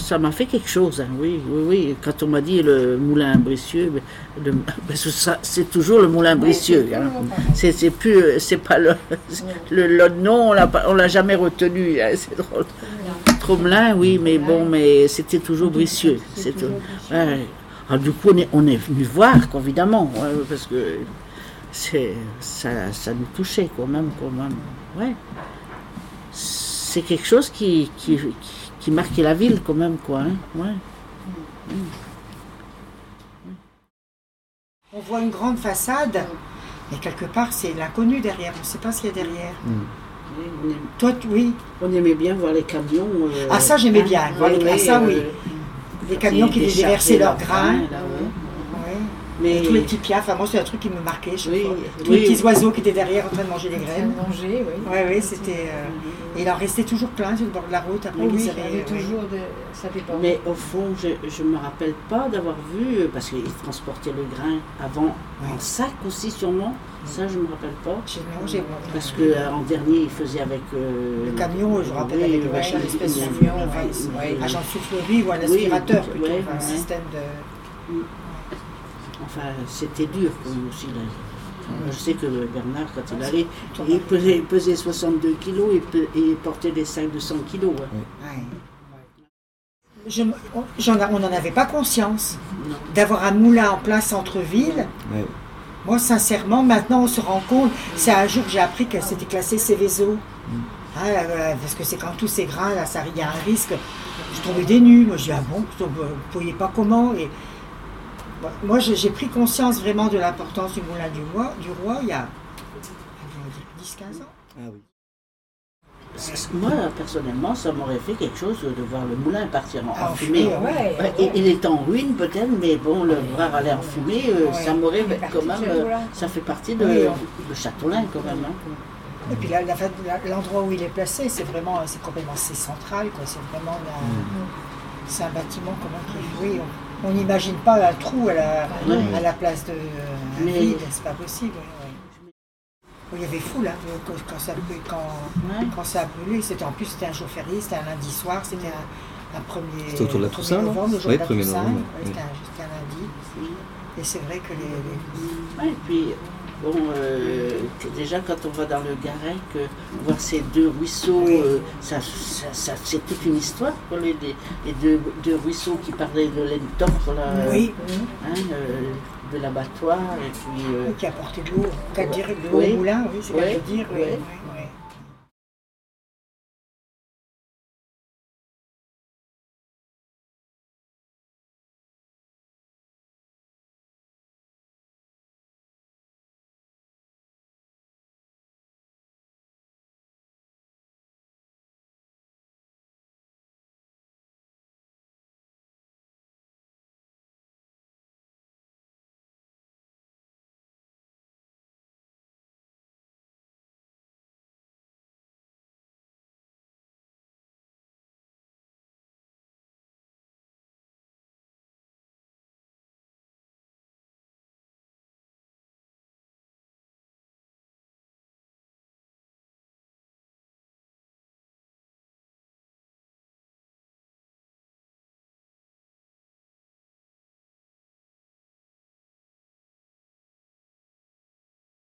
ça m'a fait quelque chose, hein, oui, oui, oui. Quand on m'a dit le moulin Bricieux, le- que ça, c'est toujours le moulin Bricieux. c'est hein. C'est, plus, c'est pas le, le, le nom, on l'a, jamais retenu. hein, c'est drôle. Tromelin, oui, mais bon, mais c'était toujours Bricieux. C'est. Ouais. Alors, du coup, on est, on est venu voir, évidemment, parce que c'est, ça, ça nous touchait quand même, quand même. Ouais. C'est quelque chose qui, qui, qui, qui marquait la ville quand même, quoi. hein, Ouais. On voit une grande façade, mais quelque part, c'est l'inconnu derrière. On ne sait pas ce qu'il y a derrière. Oui, on, aimait, Toi, tu- oui, on aimait bien voir les camions. euh, Ah, ça, j'aimais hein, bien, voir les- ah, ça, oui. les camions qui déversaient leurs grains. Ouais. Mais tous les petits piafs, enfin moi c'est un truc qui me marquait, je Oui, crois. Tous oui. les petits oiseaux qui étaient derrière en train de manger des Bien graines. mangé, oui. Oui, oui, c'était. euh, Et il en restait toujours plein sur le bord de la route après Oui, oui, il y avait ouais. toujours de... Ça dépend. Mais au fond, je ne me rappelle pas d'avoir vu, euh, parce qu'ils transportaient le grain avant en sac aussi sûrement, ça je ne me rappelle pas. J'ai- non, j'ai- Parce qu'en dernier, ils faisaient avec... euh, Le camion, je me rappelle, oui, avec oui, l'espèce de ouais, agent soufflerie ou un aspirateur oui, plutôt, ouais, enfin, un ouais. système de. Enfin, c'était dur pour nous aussi. Là. Je sais que Bernard, quand il allait, il pesait, il pesait 62 kilos et, pe- et il portait des sacs de 100 kilos. hein. Ouais. Je m- on- n'en avait pas conscience. D'avoir un moulin en plein centre-ville, Ouais. moi sincèrement, maintenant on se rend compte, c'est un jour que j'ai appris que c'était classé Céveso. Ah, euh, parce que c'est quand tous ces grains, là, ça, il y a un risque. Je tombais des nues, moi je dis, ah bon, vous ne voyez pas comment et, Moi j'ai pris conscience vraiment de l'importance du moulin du roi, du roi il y a 10-15 ans. Ah oui. Moi, personnellement, ça m'aurait fait quelque chose de voir le moulin partir en, Ah, fumée. fumée, Ouais, Ouais, il, il est en ruine peut-être, mais bon, le voir aller en fumée, euh, Ouais. ça m'aurait fait partie quand de même. Châteaulin. euh, ça fait partie de, Oui, de Châteaulin quand même. hein. Et puis l'endroit où il est placé, c'est vraiment, c'est complètement c'est central, quoi. C'est vraiment la- c'est un bâtiment comment qui, oui, on- on n'imagine pas un trou à la, Ouais. à la place de euh, Mais- vide, c'est pas possible. Oui, Il y avait fou là quand, quand ça, quand, Ouais. quand ça a brûlé. C'était en plus c'était un jour férié, c'était un lundi soir, c'était un, un premier. C'était autour de la premier Toussaint, non novembre, le jour Oui, de la Toussaint. C'était un, un lundi. Et c'est vrai que les, les- Ouais, et puis, bon, euh, déjà quand on va dans le Garec, euh, voir ces deux ruisseaux, Oui. euh, ça, ça, ça- c'est toute une histoire. Quoi, les, deux, deux ruisseaux qui parlaient de l'Entorf, là, euh, oui, hein, euh, de l'abattoir, et puis. euh, qui apportait de l'eau, qu'à dire de l'eau Oui. au moulin, oui, c'est Oui, dire. oui, oui, oui.